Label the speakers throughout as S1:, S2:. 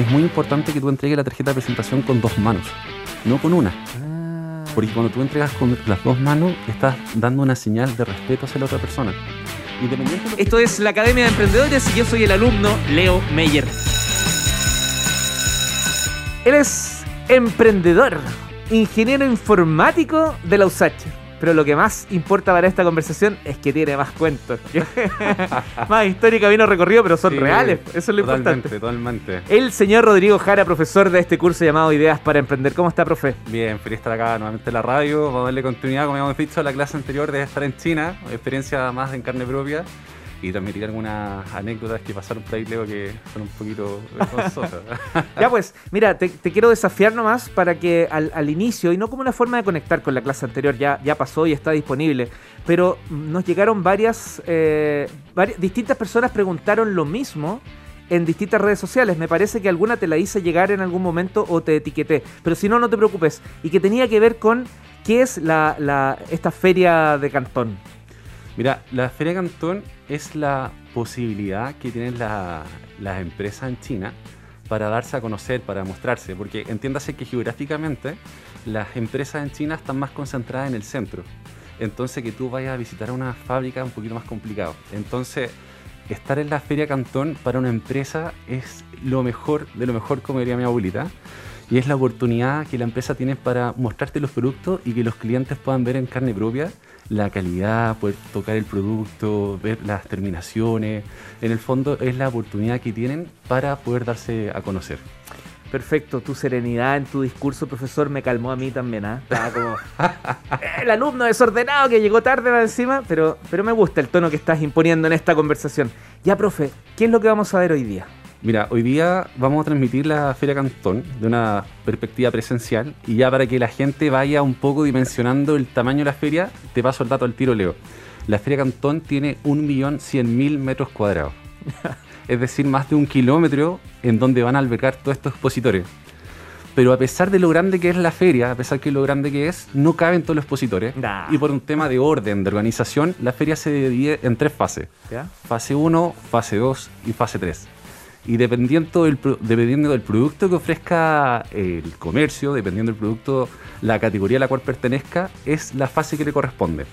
S1: es muy importante que tú entregues la tarjeta de presentación con dos manos, no con una.
S2: Ah.
S1: Porque cuando tú entregas con las dos manos, estás dando una señal de respeto hacia la otra persona. Independiente de
S2: Esto es la Academia de Emprendedores y yo soy el alumno Leo Meyer. Él es emprendedor, ingeniero informático de la USACH. Pero lo que más importa para esta conversación es que tiene más cuentos. más historia y camino recorrido, pero son
S1: Sí,
S2: reales. Eso es lo
S1: totalmente,
S2: importante.
S1: Totalmente.
S2: El señor Rodrigo Jara, profesor de este curso llamado Ideas para Emprender. ¿Cómo está, profe?
S1: Bien, feliz estar acá nuevamente en la radio. Vamos a darle continuidad, como habíamos dicho, a la clase anterior de estar en China, experiencia más en carne propia. Y transmitir algunas anécdotas que pasaron por ahí, Leo, que son un poquito vergonzosas.
S2: Ya pues, mira, te, te quiero desafiar nomás para que al, al inicio, y no como una forma de conectar con la clase anterior, ya, ya pasó y está disponible, pero nos llegaron varias, eh, varias, distintas personas preguntaron lo mismo en distintas redes sociales. Me parece que alguna te la hice llegar en algún momento o te etiqueté, pero si no, no te preocupes. Y que tenía que ver con qué es la, la- esta feria de Cantón.
S1: Mira, la Feria Cantón es la posibilidad que tienen la- las empresas en China para darse a conocer, para mostrarse, porque entiéndase que geográficamente las empresas en China están más concentradas en el centro. Entonces que tú vayas a visitar una fábrica es un poquito más complicado. Entonces, estar en la Feria Cantón para una empresa es lo mejor de lo mejor, como diría mi abuelita. Y es la oportunidad que la empresa tiene para mostrarte los productos y que los clientes puedan ver en carne propia la calidad, poder tocar el producto, ver las terminaciones. En el fondo es la oportunidad que tienen para poder darse a conocer.
S2: Perfecto, tu serenidad en tu discurso, profesor, me calmó a mí también, ¿ah? Estaba como el alumno desordenado que llegó tarde más encima, pero, pero me gusta el tono que estás imponiendo en esta conversación. Ya, profe, ¿qué es lo que vamos a ver hoy día?
S1: Mira, hoy día vamos a transmitir la Feria Cantón de una perspectiva presencial y ya para que la gente vaya un poco dimensionando el tamaño de la feria, te paso el dato al tiro, Leo. La Feria Cantón tiene 1.100.000 metros cuadrados. es decir, más de un kilómetro en donde van a albergar todos estos expositores. Pero a pesar de lo grande que es la feria, a pesar de lo grande que es, no caben todos los expositores.
S2: Nah.
S1: Y por un tema de orden, de organización, la feria se divide en tres fases
S2: ¿Ya?
S1: fase 1, fase 2 y fase 3. Y dependiendo del, dependiendo del producto que ofrezca el comercio, dependiendo del producto, la categoría a la cual pertenezca, es la fase que le corresponde.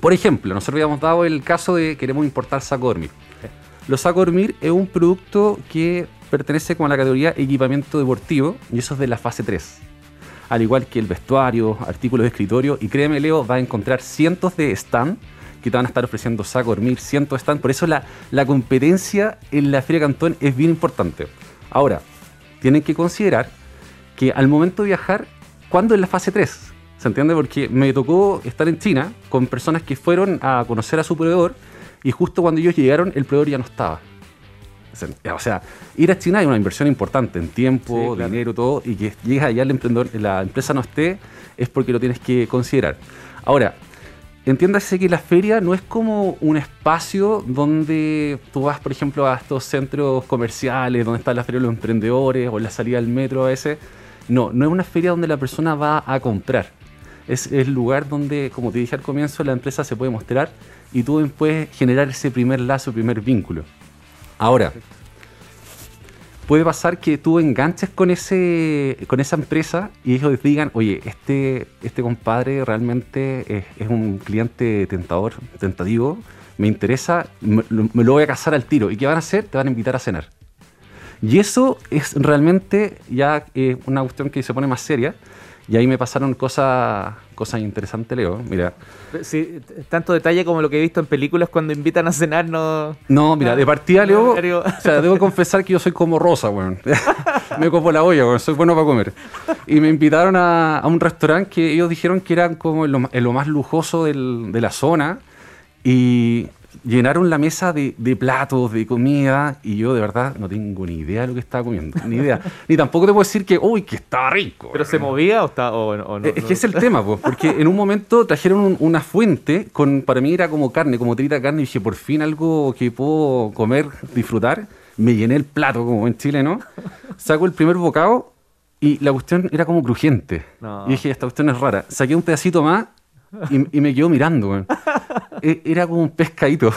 S1: Por ejemplo, nosotros habíamos dado el caso de queremos importar saco dormir. Los sacos dormir es un producto que pertenece como a la categoría equipamiento deportivo y eso es de la fase 3. Al igual que el vestuario, artículos de escritorio y créeme Leo, va a encontrar cientos de stand que te van a estar ofreciendo saco dormir, cientos de stand. Por eso la, la competencia en la Feria Cantón es bien importante. Ahora, tienen que considerar que al momento de viajar, ¿cuándo es la fase 3? ¿Se entiende? Porque me tocó estar en China con personas que fueron a conocer a su proveedor y justo cuando ellos llegaron el proveedor ya no estaba. O sea, ir a China es una inversión importante en tiempo,
S2: Sí, claro.
S1: dinero, todo, y que llegues allá el emprendedor, la empresa no esté, es porque lo tienes que considerar. Ahora, entiéndase que la feria no es como un espacio donde tú vas, por ejemplo, a estos centros comerciales, donde está la feria de los emprendedores o la salida del metro a veces. No, no es una feria donde la persona va a comprar. Es el lugar donde, como te dije al comienzo, la empresa se puede mostrar y tú puedes generar ese primer lazo, primer vínculo. Ahora, puede pasar que tú enganches con ese con esa empresa y ellos digan, oye, este, este compadre realmente es, un cliente tentador, tentativo, me interesa, me, lo- voy a casar al tiro. ¿Y qué van a hacer? Te van a invitar a cenar. Y eso es realmente ya eh, una cuestión que se pone más seria. Y ahí me pasaron cosas cosas interesantes, Leo. Mira,
S2: Sí, tanto detalle como lo que he visto en películas cuando invitan a cenar, no...
S1: No, mira, de partida, Leo,
S2: No,
S1: o sea, debo confesar que yo soy como Rosa, weón. me copo la olla, weón, soy bueno para comer. Y me invitaron a, a un restaurante que ellos dijeron que era como en lo, en lo más lujoso del- de la zona y llenaron la mesa de, de platos, de comida y yo de verdad no tengo ni idea de lo que estaba comiendo, ni idea. Ni tampoco te puedo decir que, uy, que estaba rico.
S2: ¿Pero se movía o, está, o, o no?
S1: Eh, Es que es el tema, pues, porque en un momento trajeron un- una fuente con, para mí era como carne, como tirita de carne, y dije, por fin algo que puedo comer, disfrutar. Me llené el plato, como en Chile, ¿no? Saco el primer bocado y la cuestión era como crujiente.
S2: No.
S1: Y dije, esta cuestión es rara. Saqué un pedacito más y, y me quedo mirando, weón. E- Era como un pescadito.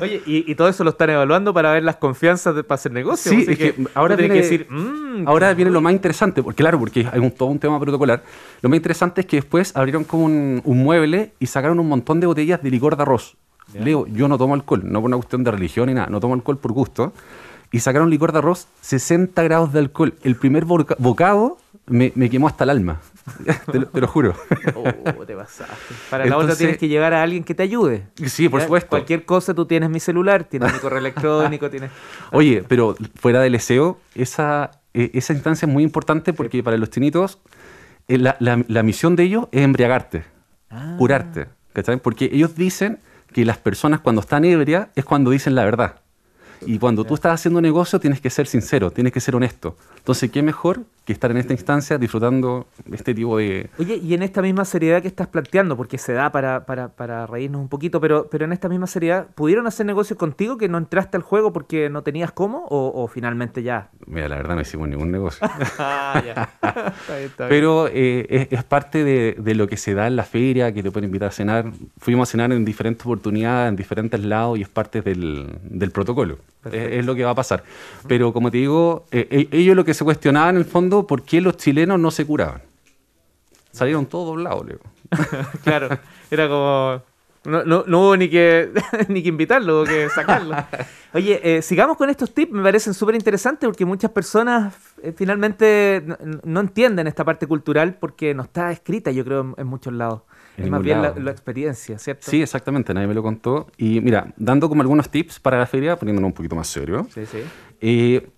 S2: Oye, y, todo eso lo están evaluando para ver las confianzas de, para hacer negocio.
S1: Sí, es que, ahora viene, que decir, mm, ahora viene lo más interesante, porque claro, porque hay todo un tema protocolar. Lo más interesante es que después abrieron como un, mueble y sacaron un montón de botellas de licor de arroz. Leo, yo no tomo alcohol, no por una cuestión de religión ni nada, no tomo alcohol por gusto. Y sacaron licor de arroz, 60 grados de alcohol. El primer bocado me, me quemó hasta el alma. Te, lo, juro.
S2: Oh, te pasaste. Para la otra tienes que llevar a alguien que te ayude.
S1: Sí, por supuesto.
S2: Cualquier cosa, tú tienes mi celular, tienes mi correo electrónico, tienes...
S1: Oye, pero fuera del SEO, esa, e, esa instancia es muy importante porque para los chinitos, eh, la, la, misión de ellos es embriagarte, ah. curarte. Porque ellos dicen que las personas cuando están ebrias es cuando dicen la verdad. Y cuando tú estás haciendo negocio tienes que ser sincero, tienes que ser honesto. Entonces, ¿qué mejor que estar en esta instancia disfrutando este tipo de...
S2: Oye, y en esta misma seriedad que estás planteando, porque se da para, para, para reírnos un poquito, pero, pero en esta misma seriedad, ¿pudieron hacer negocios contigo que no entraste al juego porque no tenías cómo o, finalmente ya?
S1: Mira, la verdad no hicimos ningún negocio. ah. Pero eh, es, parte de, de, lo que se da en la feria, que te pueden invitar a cenar. Fuimos a cenar en diferentes oportunidades, en diferentes lados y es parte del, del protocolo. Es, lo que va a pasar. Pero como te digo, eh, eh, ellos lo que se cuestionaban en el fondo por qué los chilenos no se curaban. Salieron todos doblados, Leo.
S2: claro, era como... No, no, hubo ni que, ni que invitarlo, hubo que sacarlo. Oye, eh, sigamos con estos tips, me parecen súper interesantes porque muchas personas eh, finalmente no, entienden esta parte cultural porque no está escrita, yo creo, en, muchos lados. Es más bien la, experiencia, ¿cierto?
S1: Sí, exactamente, nadie me lo contó. Y mira, dando como algunos tips para la feria, poniéndonos un poquito más serio. Sí, sí. Eh,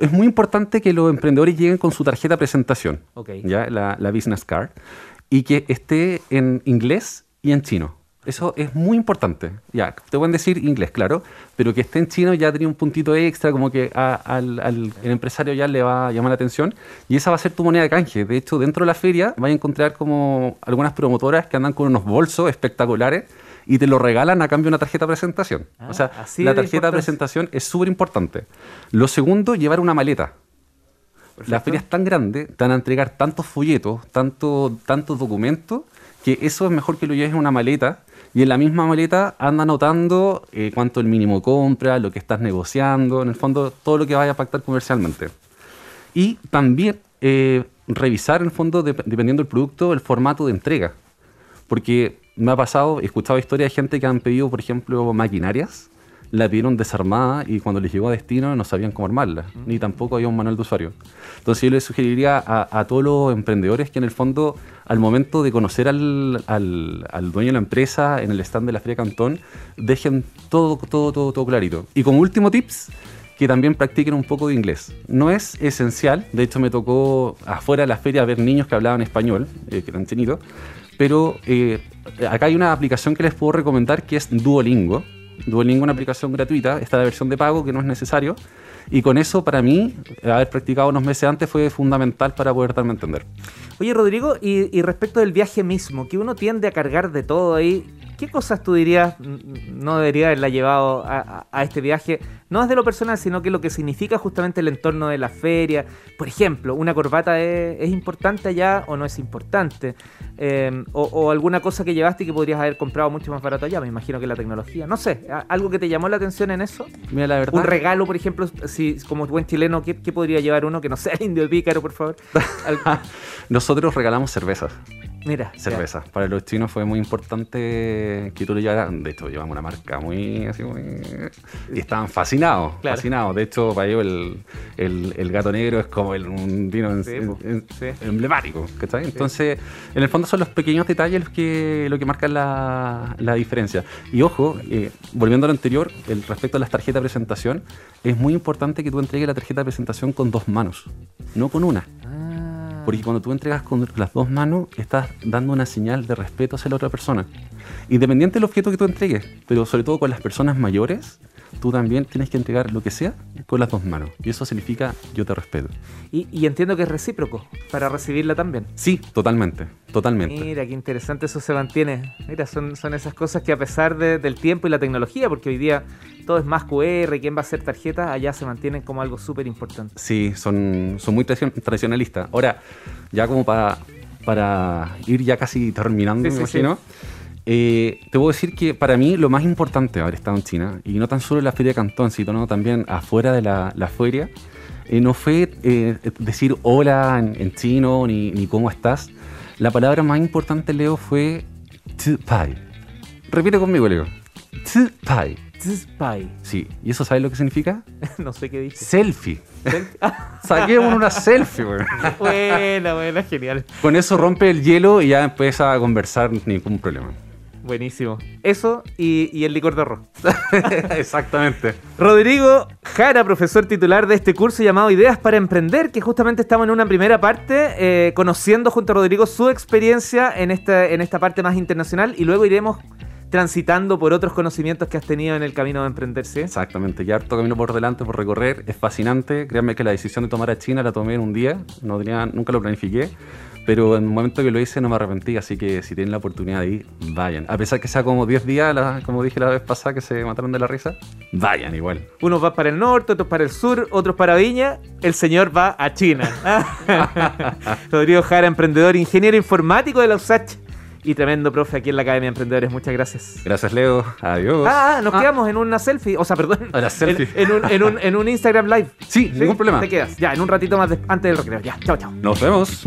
S1: es muy importante que los emprendedores lleguen con su tarjeta de presentación, ¿ya? La, business card, y que esté en inglés y en chino. Eso es muy importante. Ya, te pueden decir inglés, claro, pero que esté en chino ya tiene un puntito extra, como que al, empresario ya le va a llamar la atención. Y esa va a ser tu moneda de canje. De hecho, dentro de la feria vas a encontrar como algunas promotoras que andan con unos bolsos espectaculares y te lo regalan a cambio de una tarjeta de presentación. o sea, ah, la tarjeta de presentación es súper importante. Lo segundo, llevar una maleta. La feria es tan grande, te van a entregar tantos folletos, tanto, tantos documentos, que eso es mejor que lo lleves en una maleta y en la misma maleta anda anotando eh, cuánto el mínimo compra, lo que estás negociando, en el fondo todo lo que vaya a pactar comercialmente. Y también eh, revisar en el fondo, dependiendo del producto, el formato de entrega. Porque me ha pasado, he escuchado historias de gente que han pedido, por ejemplo, maquinarias, la pidieron desarmada y cuando les llegó a destino no sabían cómo armarla, ni tampoco había un manual de usuario. Entonces yo les sugeriría a, todos los emprendedores que en el fondo, al momento de conocer al, al, dueño de la empresa en el stand de la Feria Cantón, dejen todo, todo, todo, todo clarito. Y como último tips, que también practiquen un poco de inglés. No es esencial, de hecho me tocó afuera de la feria ver niños que hablaban español, eh, que eran chinitos, pero eh, acá hay una aplicación que les puedo recomendar que es Duolingo. Duolingo es una aplicación gratuita, está la versión de pago que no es necesario. Y con eso, para mí, haber practicado unos meses antes fue fundamental para poder darme a entender.
S2: Oye, Rodrigo, y, y respecto del viaje mismo, que uno tiende a cargar de todo ahí, ¿Qué cosas tú dirías no debería haberla llevado a, este viaje? No es de lo personal, sino que lo que significa justamente el entorno de la feria. Por ejemplo, ¿una corbata es, importante allá o no es importante? Eh, o, alguna cosa que llevaste y que podrías haber comprado mucho más barato allá. Me imagino que la tecnología. No sé, ¿algo que te llamó la atención en eso?
S1: Mira, la verdad.
S2: Un regalo, por ejemplo, si como buen chileno, ¿qué, podría llevar uno que no sea el indio pícaro, por favor?
S1: Nosotros regalamos cervezas.
S2: Mira.
S1: Cerveza. Para los chinos fue muy importante que tú lo llevaras. De hecho, llevamos una marca muy así, muy... Y estaban fascinados. Fascinados. De hecho, para ellos el, gato negro es como el, un vino emblemático. Entonces, en el fondo son los pequeños detalles los que, lo que marcan la, diferencia. Y ojo, eh, volviendo a lo anterior, el, respecto a las tarjetas de presentación, es muy importante que tú entregues la tarjeta de presentación con dos manos, no con una. Porque cuando tú entregas con las dos manos, estás dando una señal de respeto hacia la otra persona. Independiente del objeto que tú entregues, pero sobre todo con las personas mayores, tú también tienes que entregar lo que sea con las dos manos. Y eso significa yo te respeto.
S2: Y, entiendo que es recíproco, para recibirla también.
S1: Sí, totalmente, totalmente.
S2: Mira, qué interesante eso se mantiene. Mira, son, son esas cosas que a pesar del tiempo y la tecnología, porque hoy día todo es más QR, quién va a hacer tarjeta, allá se mantienen como algo súper importante.
S1: Sí, son, son muy tradicionalistas. Ahora, ya como para, para ir ya casi terminando, me imagino, Eh, te puedo decir que para mí lo más importante haber estado en China, y no tan solo en la feria de Cantón, sino también afuera de la, la feria, eh, no fue eh, decir hola en, en chino ni, ni, cómo estás. La palabra más importante, Leo, fue pai. Repite conmigo, Leo. pai.
S2: Pai.
S1: Sí, ¿y eso sabes lo que significa?
S2: no sé qué dice.
S1: Selfie. Saquemos una selfie,
S2: weón. Buena, buena, genial.
S1: Con eso rompe el hielo y ya empieza a conversar ningún problema.
S2: Buenísimo. Eso y, y, el licor de arroz.
S1: Exactamente.
S2: Rodrigo Jara, profesor titular de este curso llamado Ideas para Emprender, que justamente estamos en una primera parte, eh, conociendo junto a Rodrigo su experiencia en esta, en esta parte más internacional y luego iremos transitando por otros conocimientos que has tenido en el camino de emprender, ¿sí?
S1: Exactamente, ya harto camino por delante, por recorrer, es fascinante. Créanme que la decisión de tomar a China la tomé en un día, no tenía, nunca lo planifiqué, pero en el momento que lo hice no me arrepentí, así que si tienen la oportunidad de ir, vayan. A pesar que sea como 10 días, la, como dije la vez pasada que se mataron de la risa, vayan igual.
S2: Unos van para el norte, otros para el sur, otros para Viña, el señor va a China. Rodrigo Jara, emprendedor, ingeniero informático de la USACH y tremendo profe aquí en la Academia de Emprendedores. Muchas gracias.
S1: Gracias, Leo. Adiós.
S2: Ah, nos quedamos en una selfie. O sea, perdón.
S1: Una selfie.
S2: En, un, en, un, en un Instagram Live.
S1: Sí, ningún problema.
S2: Te quedas. Ya, en un ratito más antes del recreo. Ya, chao, chao.
S1: Nos vemos.